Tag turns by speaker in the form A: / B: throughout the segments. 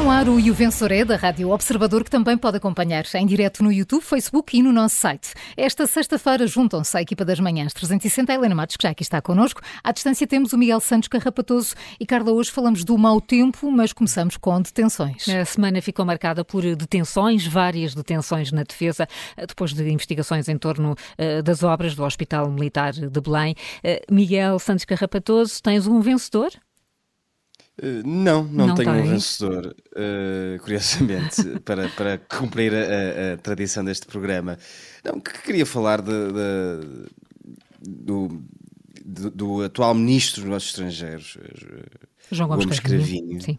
A: no ar o E o Vencedor é da Rádio Observador, que também pode acompanhar em direto no YouTube, Facebook e no nosso site. Esta sexta-feira juntam-se à equipa das manhãs 360, a Helena Matos, que já aqui está connosco. À distância temos o Miguel Santos Carrapatoso e Carla, hoje falamos do mau tempo, mas começamos com detenções.
B: A semana ficou marcada por detenções, várias detenções na defesa, depois de investigações em torno uh, das obras do Hospital Militar de Belém. Uh, Miguel Santos Carrapatoso, tens um vencedor?
C: Uh, não, não, não tenho um vencedor, uh, curiosamente, para, para cumprir a, a, tradição deste programa. Não, que queria falar de, de, do, do, do, atual Ministro dos Negócios Estrangeiros,
B: eh, João Gomes, Gomes Cravinho,
C: um,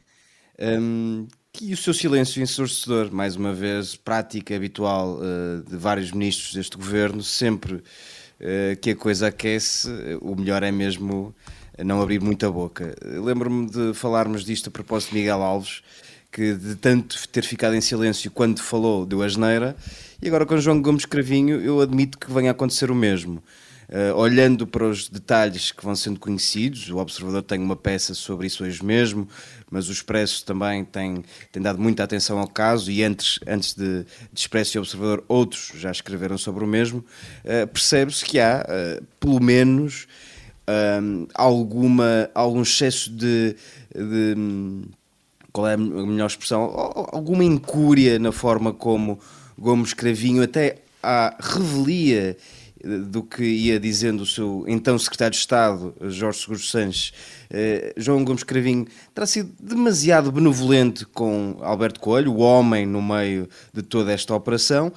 C: ehm, que o seu silêncio ensurdecedor, mais uma vez, prática habitual uh, de vários ministros deste governo, sempre que a coisa aquece, o melhor é mesmo não abrir muita boca. Lembro-me de falarmos disto a propósito de Miguel Alves, que de tanto ter ficado em silêncio quando falou, deu asneira, e agora com João Gomes Cravinho eu admito que venha a acontecer o mesmo. Uh, olhando para os detalhes que vão sendo conhecidos, o Observador tem uma peça sobre isso hoje mesmo, mas o Expresso também tem, tem dado muita atenção ao caso e antes, antes de, de Expresso e Observador outros já escreveram sobre o mesmo, uh, percebe-se que há, uh, pelo menos, um, alguma, algum excesso de, de, qual é a melhor expressão? Alguma incúria na forma como Gomes Cravinho até à revelia do que ia dizendo o seu então secretário de Estado, Jorge Seguro Sanches, eh, João Gomes Cravinho terá sido demasiado benevolente com Alberto Coelho, o homem no meio de toda esta operação,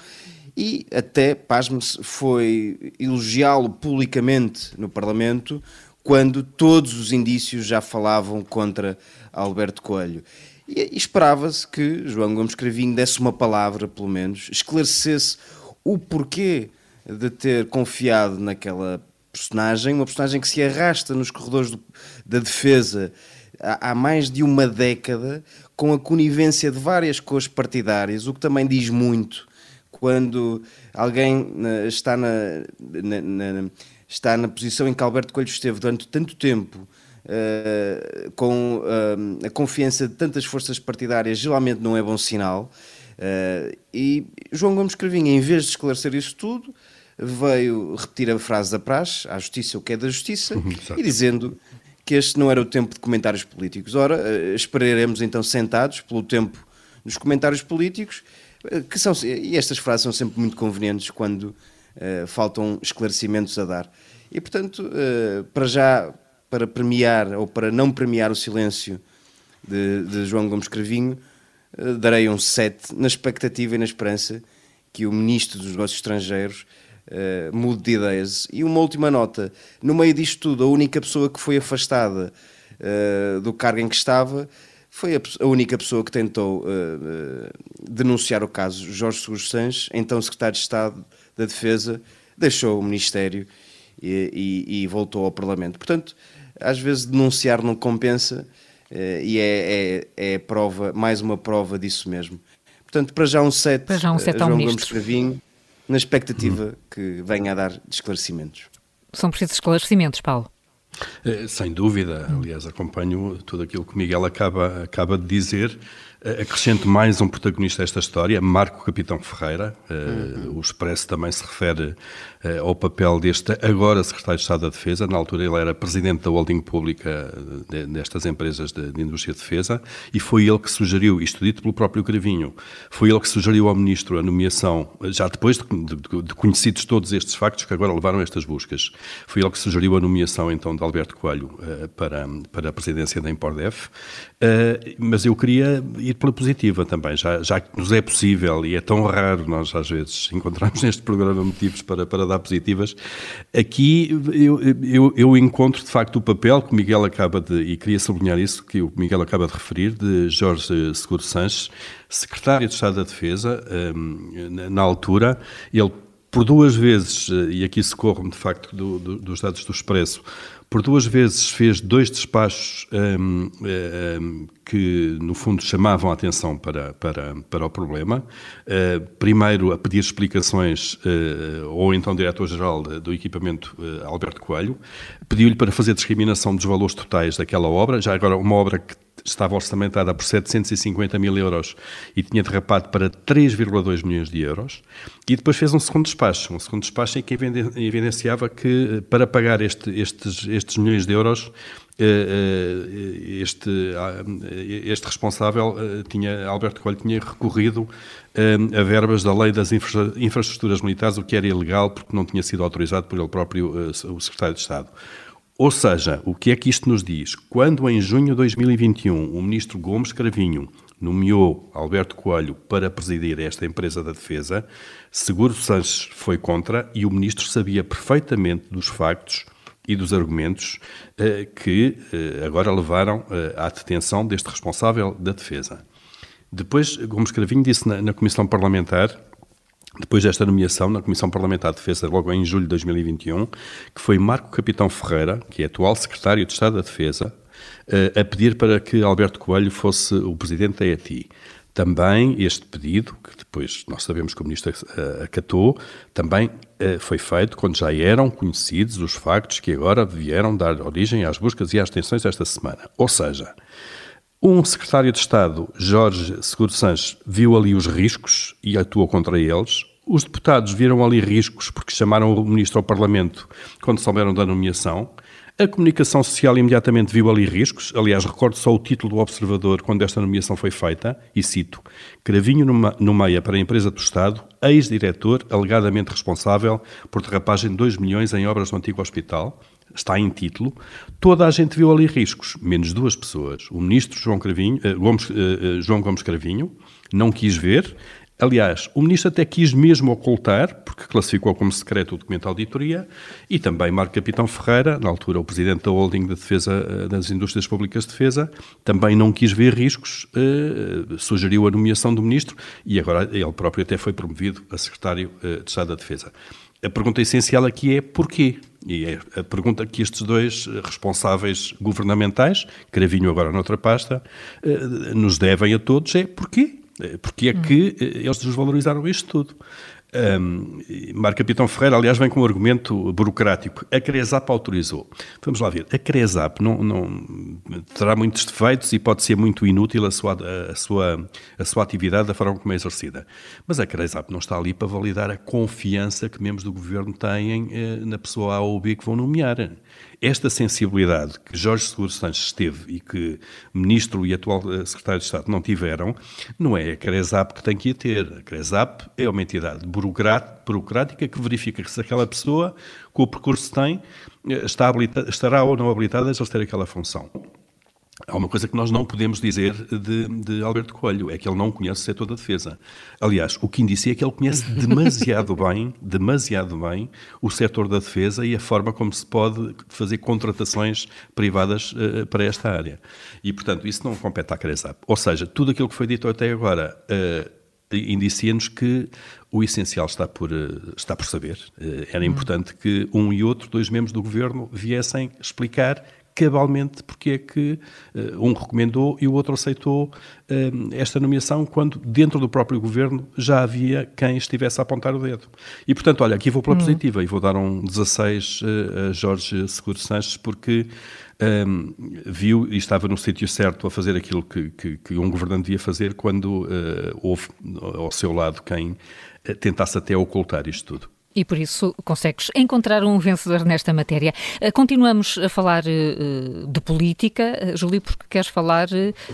C: e até, pasme-se, foi elogiá-lo publicamente no Parlamento quando todos os indícios já falavam contra Alberto Coelho. E, esperava-se que João Gomes Cravinho desse uma palavra, pelo menos, esclarecesse o porquê de ter confiado naquela personagem, uma personagem que se arrasta nos corredores do, da defesa há, há, mais de uma década, com a conivência de várias cores partidárias, o que também diz muito quando alguém está na, na, na, está na posição em que Alberto Coelho esteve durante tanto tempo, uh, com uh, a confiança de tantas forças partidárias, geralmente não é bom sinal. Uh, e João Gomes Cravinho, em vez de esclarecer isso tudo, veio repetir a frase da praxe, à justiça o que é da justiça, uhum, e dizendo que este não era o tempo de comentários políticos. Ora, esperaremos então sentados pelo tempo nos comentários políticos que são, e estas frases são sempre muito convenientes quando uh, faltam esclarecimentos a dar. E, portanto, uh, para já, para premiar ou para não premiar o silêncio de, de João Gomes Cravinho, uh, darei um 7 na expectativa e na esperança que o Ministro dos Negócios Estrangeiros uh, mude de ideias. E uma última nota: no meio disto tudo, a única pessoa que foi afastada do cargo em que estava foi a, a única pessoa que tentou uh, uh, denunciar o caso. Jorge Seguros Sanches, então secretário de Estado da Defesa, deixou o Ministério e, e, e voltou ao Parlamento. Portanto, às vezes denunciar não compensa uh, e é, é, é, prova, mais uma prova disso mesmo. Portanto, para já um 7,
B: para já um set
C: João Gomes Cravinho, na expectativa hum. que venha a dar esclarecimentos.
B: São precisos esclarecimentos, Paulo.
D: Eh, sem dúvida, aliás, acompanho tudo aquilo que Miguel acaba, acaba de dizer. Eh, acrescento mais um protagonista desta história, Marco Capitão Ferreira. Uhum. O Expresso também se refere eh, ao papel deste agora Secretário de Estado da Defesa. Na altura ele era presidente da holding pública destas empresas de, de indústria de defesa e foi ele que sugeriu, isto dito pelo próprio Cravinho, foi ele que sugeriu ao Ministro a nomeação, já depois de, de, de conhecidos todos estes factos que agora levaram a estas buscas, foi ele que sugeriu a nomeação então de Alberto Coelho para, para a presidência da Impordef. Mas eu queria ir pela positiva também, já, já que nos é possível e é tão raro nós às vezes encontrarmos neste programa motivos para, para dar positivas, aqui eu, eu, eu encontro de facto o papel que o Miguel acaba de, e queria sublinhar isso, que o Miguel acaba de referir, de Jorge Seguro Sanches, secretário de Estado da Defesa, um, na altura, ele por duas vezes, e aqui socorro-me de facto do, do, dos dados do Expresso, por duas vezes fez dois despachos um, um, que, no fundo, chamavam a atenção para, para, para o problema. Uh, primeiro, a pedir explicações, uh, ou então diretor-geral do equipamento, uh, Alberto Coelho, pediu-lhe para fazer discriminação dos valores totais daquela obra, já agora uma obra que estava orçamentada por 750 mil euros e tinha derrapado para 3,2 milhões de euros. E depois fez um segundo despacho, um segundo despacho em que evidenciava que para pagar este, estes, estes milhões de euros este, este responsável tinha, Alberto Coelho tinha recorrido a verbas da lei das infraestruturas militares, o que era ilegal porque não tinha sido autorizado por ele próprio, o secretário de Estado. Ou seja, o que é que isto nos diz? Quando em junho de 2021 o ministro Gomes Cravinho nomeou Alberto Coelho para presidir esta empresa da defesa, Seguro Sanches foi contra e o ministro sabia perfeitamente dos factos e dos argumentos eh, que eh, agora levaram eh, à detenção deste responsável da defesa. Depois, Gomes Cravinho disse na, na Comissão Parlamentar depois desta nomeação na Comissão Parlamentar de Defesa, logo em julho de 2021, que foi Marco Capitão Ferreira, que é atual Secretário de Estado da Defesa, a pedir para que Alberto Coelho fosse o Presidente da ETI. Também este pedido, que depois nós sabemos que o Ministro acatou, também foi feito quando já eram conhecidos os factos que agora vieram dar origem às buscas e às detenções esta semana. Ou seja, um secretário de Estado, Jorge Seguro Sanches, viu ali os riscos e atuou contra eles. Os deputados viram ali riscos porque chamaram o ministro ao Parlamento quando souberam da nomeação. A comunicação social imediatamente viu ali riscos. Aliás, recordo só o título do Observador quando esta nomeação foi feita, e cito: Cravinho no meia para a empresa do Estado, ex-diretor alegadamente responsável por derrapagem de 2 milhões em obras do antigo hospital. Está em título. Toda a gente viu ali riscos, menos duas pessoas. O ministro João, Cravinho, eh, Gomes, eh, eh, João Gomes Cravinho não quis ver, Aliás, o ministro até quis mesmo ocultar, porque classificou como secreto o documento de auditoria, e também Marco Capitão Ferreira, na altura o presidente da holding de defesa das indústrias públicas de defesa, também não quis ver riscos, eh, sugeriu a nomeação do ministro, e agora ele próprio até foi promovido a secretário de Estado da Defesa. A pergunta essencial aqui é porquê? E é a pergunta que estes dois responsáveis governamentais, Cravinho agora noutra pasta, eh, nos devem a todos é porquê? Eh, porque é que eh, eles desvalorizaram isto tudo. Um, Marco Capitão Ferreira, aliás, vem com um argumento burocrático. A Cresap autorizou. Vamos lá ver. A Cresap não, não, terá muitos defeitos e pode ser muito inútil a sua, a, sua, a sua atividade da forma como é exercida. Mas a Cresap não está ali para validar a confiança que membros do governo têm eh, na pessoa A ou B que vão nomear esta sensibilidade que Jorge Seguro Sanches teve e que Ministro e atual eh, Secretário de Estado não tiveram, não é a Cresap que tem que ter. A Cresap é uma entidade burocrática que verifica se aquela pessoa, com o percurso que tem, eh, está estará ou não habilitada a exercer aquela função. Há uma coisa que nós não podemos dizer de, de, Alberto Coelho, é que ele não conhece o setor da defesa. Aliás, o que indicia é que ele conhece demasiado bem, demasiado bem, o setor da defesa e a forma como se pode fazer contratações privadas uh, para esta área. E, portanto, isso não compete à Cresap. Ou seja, tudo aquilo que foi dito até agora uh, indicia-nos que o essencial está por, uh, está por saber. era hum. importante que um e outro, dois membros do governo, viessem explicar cabalmente porque é que uh, um recomendou e o outro aceitou uh, esta nomeação, quando dentro do próprio governo já havia quem estivesse a apontar o dedo. E, portanto, olha, aqui vou pela hum. positiva e vou dar um 16 uh, a Jorge Seguro Sanches, porque um, viu e estava no sítio certo a fazer aquilo que, que, que um governante devia fazer quando houve ao seu lado quem tentasse até ocultar isto tudo.
B: E por isso consegues encontrar um vencedor nesta matéria. Eh, continuamos a falar uh, de política, eh, Júlio, porque queres falar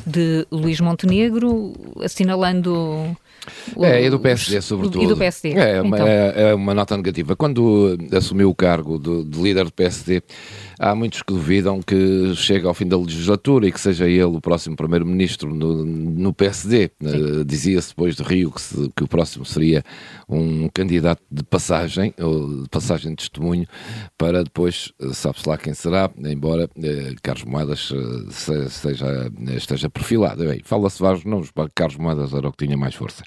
B: de Luís Montenegro, assinalando.
E: O, é, e do PSD, sobretudo.
B: E do PSD.
E: É, então. é, é uma nota negativa. Quando assumiu o cargo de, de líder do PSD, há muitos que duvidam que chegue ao fim da legislatura e que seja ele o próximo primeiro-ministro no, no, PSD. Uh, Dizia-se depois de Rio que, se, que, o próximo seria um candidato de passagem, ou de passagem de testemunho, para depois, eh, sabe-se lá quem será, embora uh, Carlos Moedas se, seja, esteja perfilado. Fala-se vários nomes, para Carlos Moedas era o que tinha mais força.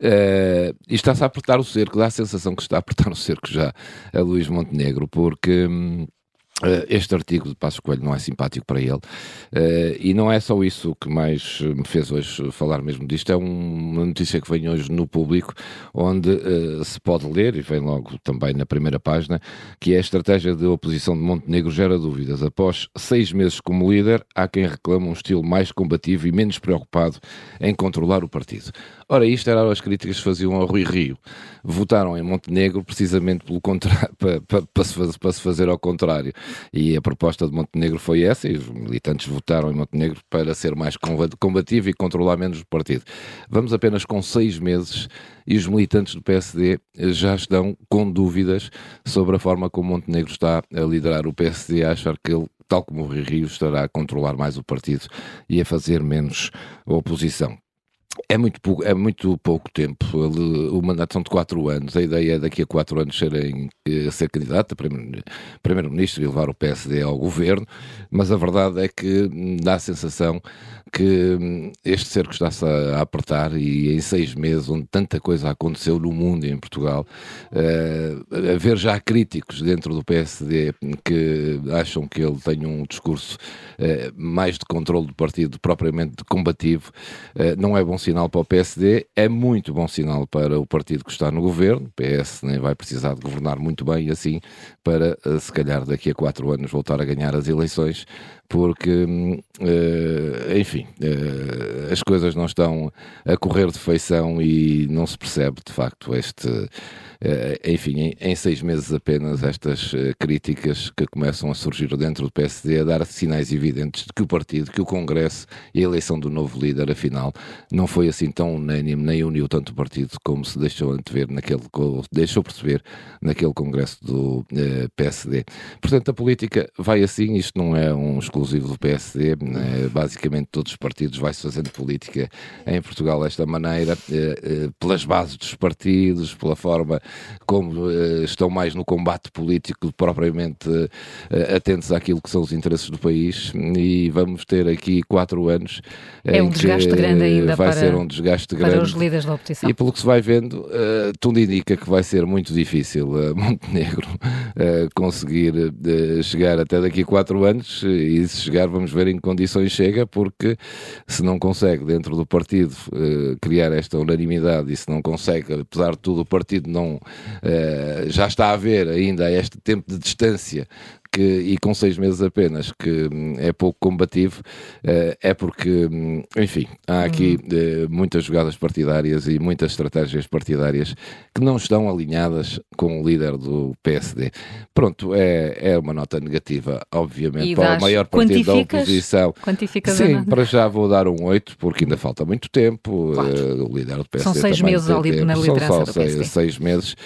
E: Uh, e está-se a apertar o cerco, dá a sensação que está a apertar o cerco já a Luís Montenegro, porque. Hum, este artigo de Passos Coelho não é simpático para ele uh, e não é só isso que mais me fez hoje falar mesmo disto, é um, uma notícia que vem hoje no público onde se pode ler, e vem logo também na primeira página, que é a estratégia de oposição de Montenegro gera dúvidas. Após seis meses como líder, há quem reclama um estilo mais combativo e menos preocupado em controlar o partido. Ora, isto eram as críticas que faziam ao Rui Rio. Votaram em Montenegro precisamente pelo contrário, para, para, para, se para se fazer ao contrário. E a proposta de Montenegro foi essa, e os militantes votaram em Montenegro para ser mais combativo e controlar menos o partido. Vamos apenas com seis meses e os militantes do PSD já estão com dúvidas sobre a forma como Montenegro está a liderar o PSD, a achar que ele tal como o Rio estará a controlar mais o partido e a fazer menos oposição. É muito, pouco, é muito pouco tempo. O mandato são de quatro anos. A ideia é daqui a quatro anos serem, eh, ser candidato a primeiro-ministro e levar o PSD ao governo, mas a verdade é que dá a sensação que hum, este cerco está-se a, apertar e em seis meses, onde tanta coisa aconteceu no mundo e em Portugal, uh, haver já críticos dentro do PSD que acham que ele tem um discurso uh, mais de controle do partido, propriamente combativo, uh, não é bom sinal para o PSD, é muito bom sinal para o partido que está no governo. O PS nem vai precisar de governar muito bem assim para, se calhar, daqui a quatro anos voltar a ganhar as eleições, porque, uh, enfim, uh, as coisas não estão a correr de feição e não se percebe, de facto, este eh, enfim, em, seis meses apenas, estas eh, críticas que começam a surgir dentro do PSD a dar sinais evidentes de que o partido, que o Congresso e a eleição do novo líder, afinal, não foi assim tão unânime, nem uniu tanto o partido como se deixou antever naquele, deixou perceber naquele Congresso do eh, PSD. Portanto, a política vai assim, isto não é um exclusivo do PSD, né? basicamente todos os partidos vai-se fazendo política em Portugal desta maneira, eh, eh, pelas bases dos partidos, pela forma como uh, estão mais no combate político propriamente atentos àquilo que são os interesses do país. E vamos ter aqui quatro anos
B: é um desgaste grande ainda
E: vai
B: para,
E: ser um desgaste grande
B: para os líderes da oposição.
E: E pelo que se vai vendo tudo indica que vai ser muito difícil Montenegro conseguir chegar até daqui a quatro anos e se chegar vamos ver em que condições chega porque se não consegue dentro do partido criar esta unanimidade e se não consegue apesar de tudo o partido não uh, já está a haver ainda este tempo de distância que, e com seis meses apenas, que hum, é pouco combativo, uh, é porque, hum, enfim, há aqui uh, muitas jogadas partidárias e muitas estratégias partidárias que não estão alinhadas com o líder do PSD. Pronto, é, é uma nota negativa, obviamente,
B: e
E: para o maior partido da oposição.
B: Quantificas
E: Sim, para já vou dar um 8, porque ainda falta muito tempo. Claro. o líder do PSD
B: São seis meses ali na liderança
E: São
B: só
E: seis, seis meses.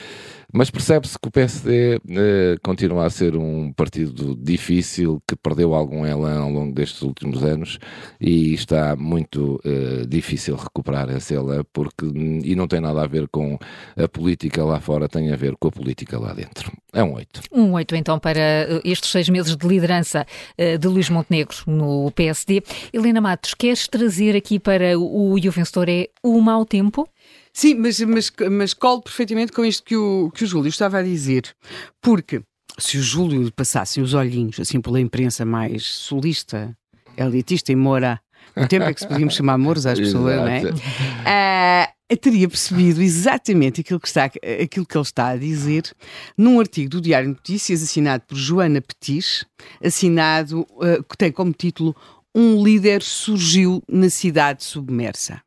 E: Mas percebe-se que o PSD eh, continua a ser um partido difícil, que perdeu algum elan ao longo destes últimos anos e está muito eh, difícil recuperar esse elan, porque, e não tem nada a ver com a política lá fora, tem a ver com a política lá dentro. É um 8.
B: Um 8 então para eh, estes seis meses de liderança eh, de Luís Montenegro no PSD. Helena Matos, queres trazer aqui para o E o Vencedor é o mau tempo?
F: Sim, mas, mas, mas colo perfeitamente com isto que o, que o Júlio estava a dizer. Porque se o Júlio passasse os olhinhos assim pela imprensa mais solista, elitista e mora, o tempo é que se podíamos chamar moros às pessoas, não é? Uh, teria percebido exatamente aquilo que, está, aquilo que ele está a dizer num artigo do Diário de Notícias assinado por Joana Petis, assinado, uh, que tem como título Um líder surgiu na cidade submersa.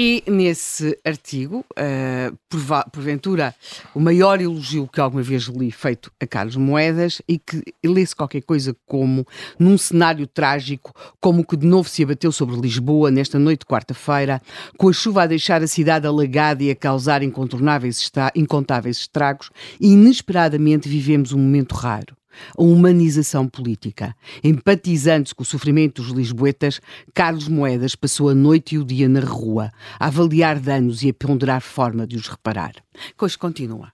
F: E nesse artigo, uh, porventura, o maior elogio que alguma vez li feito a Carlos Moedas e que lê-se qualquer coisa como num cenário trágico, como o que de novo se abateu sobre Lisboa nesta noite de quarta-feira, com a chuva a deixar a cidade alagada e a causar incontornáveis incontáveis estragos, e inesperadamente vivemos um momento raro a humanização política. Empatizando-se com o sofrimento dos lisboetas, Carlos Moedas passou a noite e o dia na rua, a avaliar danos e a ponderar forma de os reparar. Coisa continua.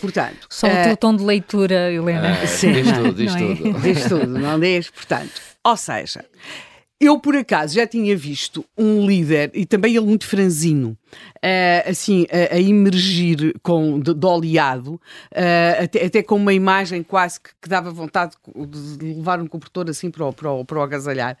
F: Portanto,
B: Só o teu uh, tom de leitura, Helena.
E: Uh, sim, diz tudo, diz
F: não
E: é? tudo.
F: Diz tudo, não diz? Portanto, ou seja, eu, por acaso, já tinha visto um líder, e também ele muito franzino, uh, assim, a, a, emergir com, de, de oleado, uh, até, até, com uma imagem quase que, que, dava vontade de levar um cobertor assim para o, para, o, para o agasalhar,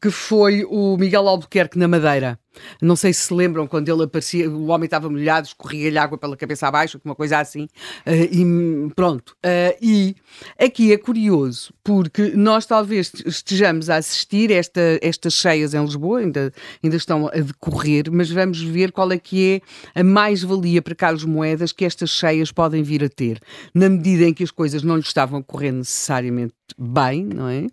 F: que foi o Miguel Albuquerque na Madeira. Não sei se se lembram quando ele aparecia, o homem estava molhado, escorria-lhe água pela cabeça abaixo, uma coisa assim, uh, e pronto. Uh, e aqui é curioso, porque nós talvez estejamos a assistir esta, estas cheias em Lisboa, ainda, ainda estão a decorrer, mas vamos ver qual é que é a mais-valia para Carlos Moedas que estas cheias podem vir a ter, na medida em que as coisas não lhe estavam a correr necessariamente bem, não é?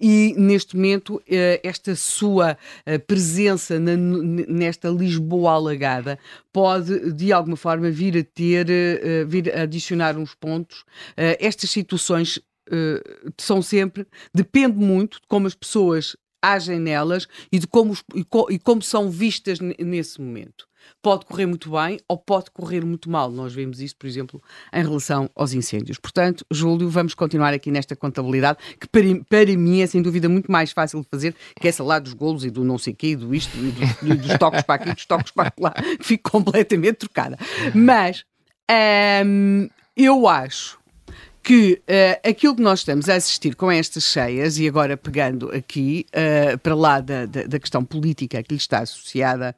F: E neste momento, eh, esta sua eh, presença nesta Lisboa alagada pode, de alguma forma, vir a ter, eh, vir a adicionar uns pontos. Estas situações são sempre, depende muito de como as pessoas agem nelas e de como, e como são vistas nesse momento pode correr muito bem ou pode correr muito mal. Nós vemos isso, por exemplo, em relação aos incêndios. Portanto, Júlio, vamos continuar aqui nesta contabilidade, que para, para mim é sem dúvida muito mais fácil de fazer que essa lá dos golos e do não sei quê, do isto, e do, dos toques para aqui, dos toques para lá, fico completamente trocada. Mas hum, eu acho que uh, aquilo que nós estamos a assistir com estas cheias, e agora pegando aqui uh, para lá da, da, da, questão política que lhe está associada,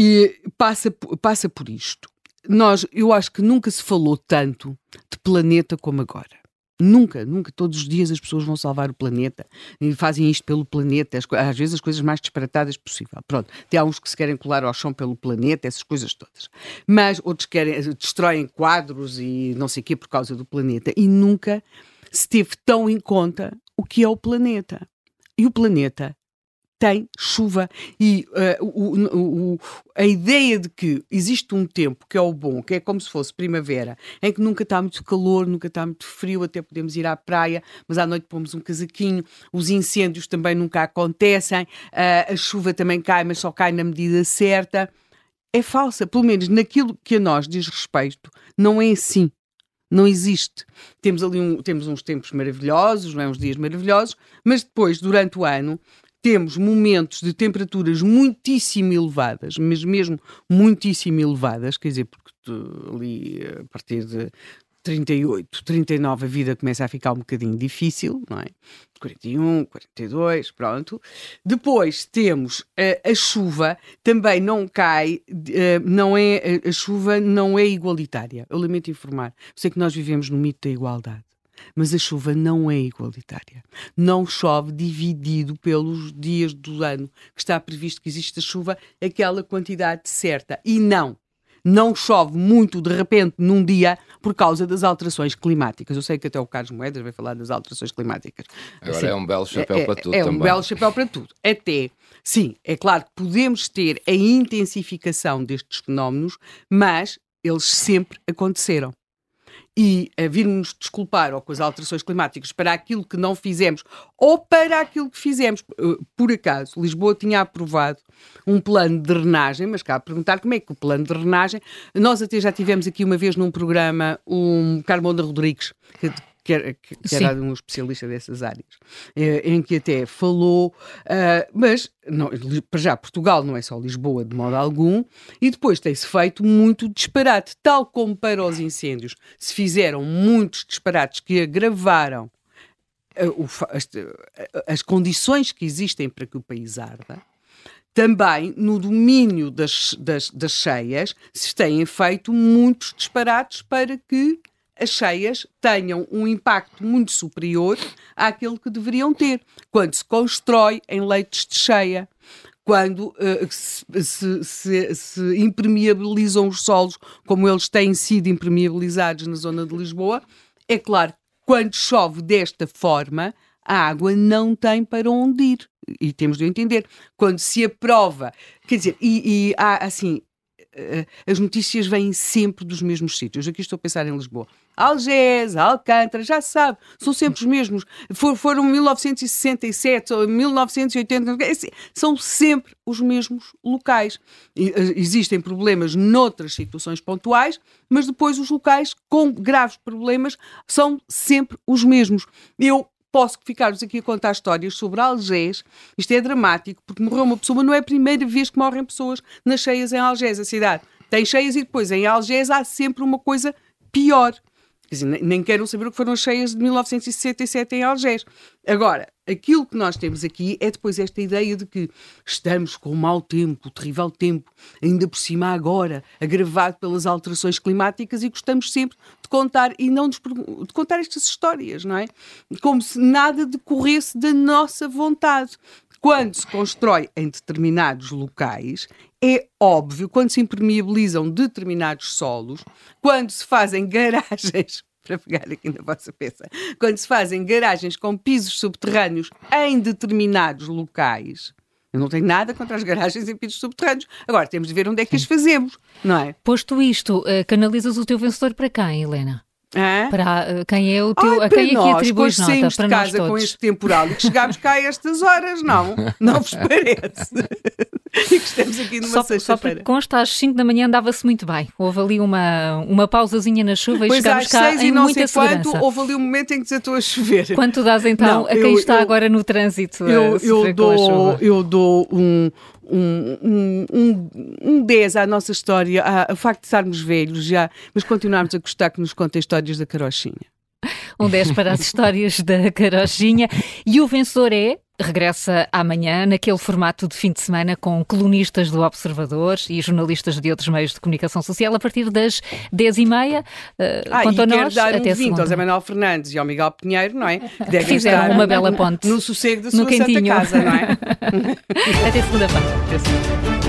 F: e passa, passa por isto. Nós, eu acho que nunca se falou tanto de planeta como agora. Nunca, nunca. Todos os dias as pessoas vão salvar o planeta e fazem isto pelo planeta, às vezes as coisas mais disparatadas possível. Pronto, tem uns que se querem colar ao chão pelo planeta, essas coisas todas. Mas outros querem, destroem quadros e não sei o quê por causa do planeta. E nunca se teve tão em conta o que é o planeta. E o planeta tem chuva e uh, o, o, a ideia de que existe um tempo que é o bom, que é como se fosse primavera, em que nunca está muito calor, nunca está muito frio, até podemos ir à praia, mas à noite pomos um casaquinho, os incêndios também nunca acontecem, uh, a chuva também cai, mas só cai na medida certa. É falsa, pelo menos naquilo que a nós diz respeito, não é assim não existe. Temos ali um, temos uns tempos maravilhosos, não é? uns dias maravilhosos, mas depois, durante o ano, temos momentos de temperaturas muitíssimo elevadas, mas mesmo muitíssimo elevadas, quer dizer, porque ali a partir de 38, 39 a vida começa a ficar um bocadinho difícil, não é? 41, 42, pronto. Depois temos a, a chuva, também não cai, não é, a chuva não é igualitária. Eu lamento informar. sei que nós vivemos no mito da igualdade. Mas a chuva não é igualitária. Não chove dividido pelos dias do ano que está previsto que exista chuva, aquela quantidade certa. E não, não chove muito de repente num dia por causa das alterações climáticas. Eu sei que até o Carlos Moedas vai falar das alterações climáticas.
E: Agora assim, é um belo chapéu é,
F: para
E: tudo
F: é
E: também.
F: É um belo chapéu para tudo. Até, sim, é claro que podemos ter a intensificação destes fenómenos, mas eles sempre aconteceram e a vir-nos desculpar ou com as alterações climáticas para aquilo que não fizemos ou para aquilo que fizemos. Eh, por acaso, Lisboa tinha aprovado um plano de drenagem, mas cabe perguntar como é que o plano de drenagem. Nós até já tivemos aqui uma vez num programa um Carmona Rodrigues, que que era, que, que era um especialista dessas áreas, eh, em que até falou, uh, mas não, para já Portugal não é só Lisboa de modo algum, e depois tem-se feito muito disparate, tal como para os incêndios. Se fizeram muitos disparates que agravaram o, as, as condições que existem para que o país arda, também no domínio das, das, das cheias se têm feito muitos disparates para que as cheias tenham um impacto muito superior àquele que deveriam ter quando se constrói em leitos de cheia quando uh, se, se, se, impermeabilizam os solos como eles têm sido impermeabilizados na zona de Lisboa, é claro, quando chove desta forma, a água não tem para onde ir. E temos de entender. Quando se aprova, quer dizer, e, e há assim, as notícias vêm sempre dos mesmos sítios. Aqui estou a pensar em Lisboa. Algés, Alcântara, já se sabe, são sempre os mesmos. For, foram 1967 ou 1980, é assim, são sempre os mesmos locais. Eh, existem problemas noutras situações pontuais, mas depois os locais com graves problemas são sempre os mesmos. Eu posso ficar-vos aqui a contar histórias sobre Algés. Isto é dramático, porque morreu uma pessoa, não é a primeira vez que morrem pessoas nas cheias em Algés, a cidade. Tem cheias e depois em Algés há sempre uma coisa pior. Quer dizer, nem quero saber o que foram as cheias de 1967 em Algés. Agora, aquilo que nós temos aqui é depois esta ideia de que estamos com o mau tempo, o terrível tempo, ainda por cima agora, agravado pelas alterações climáticas e gostamos sempre de contar e não de contar estas histórias, não é? Como se nada decorresse da nossa vontade quando se constrói em determinados locais, é óbvio, quando se impermeabilizam determinados solos, quando se fazem garagens para pegar aqui na vossa peça, quando se fazem garagens com pisos subterrâneos em determinados locais, eu não tenho nada contra as garagens em pisos subterrâneos. Agora temos de ver onde é que as fazemos, não é?
B: Posto isto, uh, canalizas o teu vencedor para quem, Helena?
F: Hã?
B: Para uh, quem é o teu,
F: Ai,
B: a quem
F: nós,
B: atribuis
F: que
B: nota?
F: saímos
B: Para
F: de casa com este temporal e que chegámos cá a estas horas, não? Não vos parece? e que estamos aqui numa
B: Só, só porque
F: sexta-feira.
B: consta, às 5 da manhã andava-se muito bem. Houve ali uma, uma pausazinha na chuva e
F: Pois
B: chegámos
F: às
B: cá
F: seis
B: em
F: e não
B: muita
F: sei quanto,
B: segurança.
F: houve ali um momento em que desatou a chover.
B: Quanto dás então
F: Não,
B: a quem
F: eu-
B: está
F: eu-
B: agora no trânsito
F: eu, eu, dou, eu dou um, um, um, um, 10 à nossa história, ao facto de estarmos velhos já, mas continuarmos a gostar que nos contem histórias da carochinha.
B: Um 10 para as histórias da carochinha. E o vencedor é, regressa amanhã, naquele formato de fim de semana, com colunistas do Observador e jornalistas de outros meios de comunicação social, a partir das 10h30. Uh,
F: Ah,
B: quanto
F: e
B: a nós,
F: dar um
B: até
F: 20
B: segunda.
F: ao Zé Manuel Fernandes e ao Miguel Pinheiro, não é? Que devem
B: Fizeram
F: estar
B: uma bela ponte
F: no sossego da
B: no
F: sua Santa
B: quentinho.
F: Casa, não é?
B: Até segunda-feira.